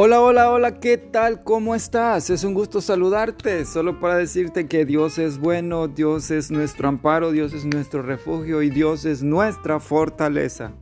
Hola, hola, hola, ¿qué tal? ¿Cómo estás? Es un gusto saludarte, solo para decirte que Dios es bueno, Dios es nuestro amparo, Dios es nuestro refugio y Dios es nuestra fortaleza.